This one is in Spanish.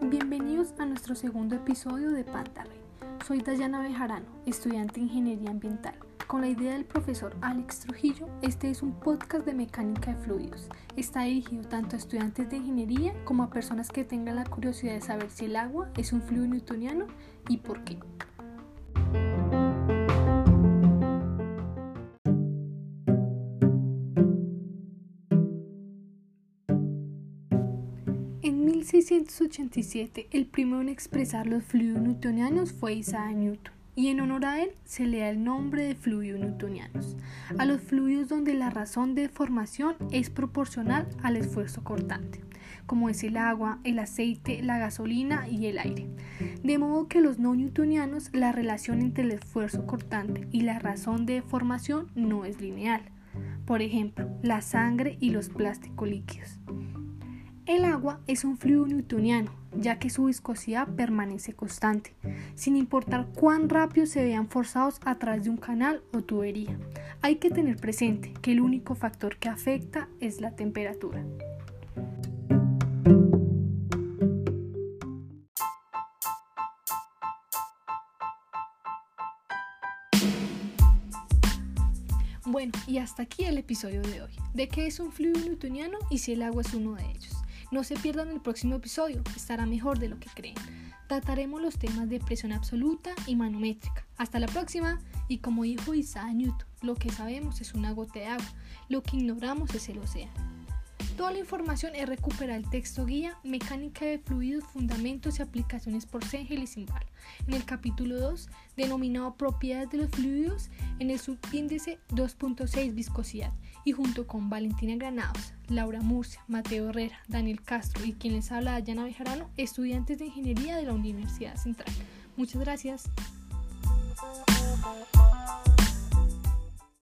Bienvenidos a nuestro segundo episodio de Pantarrey. Soy Dayana Bejarano, estudiante de Ingeniería Ambiental. Con la idea del profesor Alex Trujillo, este es un podcast de mecánica de fluidos. Está dirigido tanto a estudiantes de ingeniería como a personas que tengan la curiosidad de saber si el agua es un fluido newtoniano y por qué. En 1687, el primero en expresar los fluidos newtonianos fue Isaac Newton y en honor a él se le da el nombre de fluidos newtonianos, a los fluidos donde la razón de formación es proporcional al esfuerzo cortante, como es el agua, el aceite, la gasolina y el aire. De modo que los no newtonianos la relación entre el esfuerzo cortante y la razón de formación no es lineal. Por ejemplo, la sangre y los plásticos líquidos. Es un fluido newtoniano, ya que su viscosidad permanece constante, sin importar cuán rápido se vean forzados a través de un canal o tubería. Hay que tener presente que el único factor que afecta es la temperatura. Bueno, y hasta aquí el episodio de hoy. ¿De qué es un fluido newtoniano y si el agua es uno de ellos? No se pierdan el próximo episodio, estará mejor de lo que creen. Trataremos los temas de presión absoluta y manométrica. Hasta la próxima. Y como dijo Isaac Newton, lo que sabemos es una gota de agua, lo que ignoramos es el océano. Toda la información es recuperar el texto guía Mecánica de fluidos, fundamentos y aplicaciones por Sengel y Simbal en el capítulo 2 denominado Propiedades de los fluidos en el subíndice 2.6 viscosidad y junto con Valentina Granados, Laura Murcia, Mateo Herrera, Daniel Castro y quien les habla Dayana Bejarano, estudiantes de Ingeniería de la Universidad Central. Muchas gracias.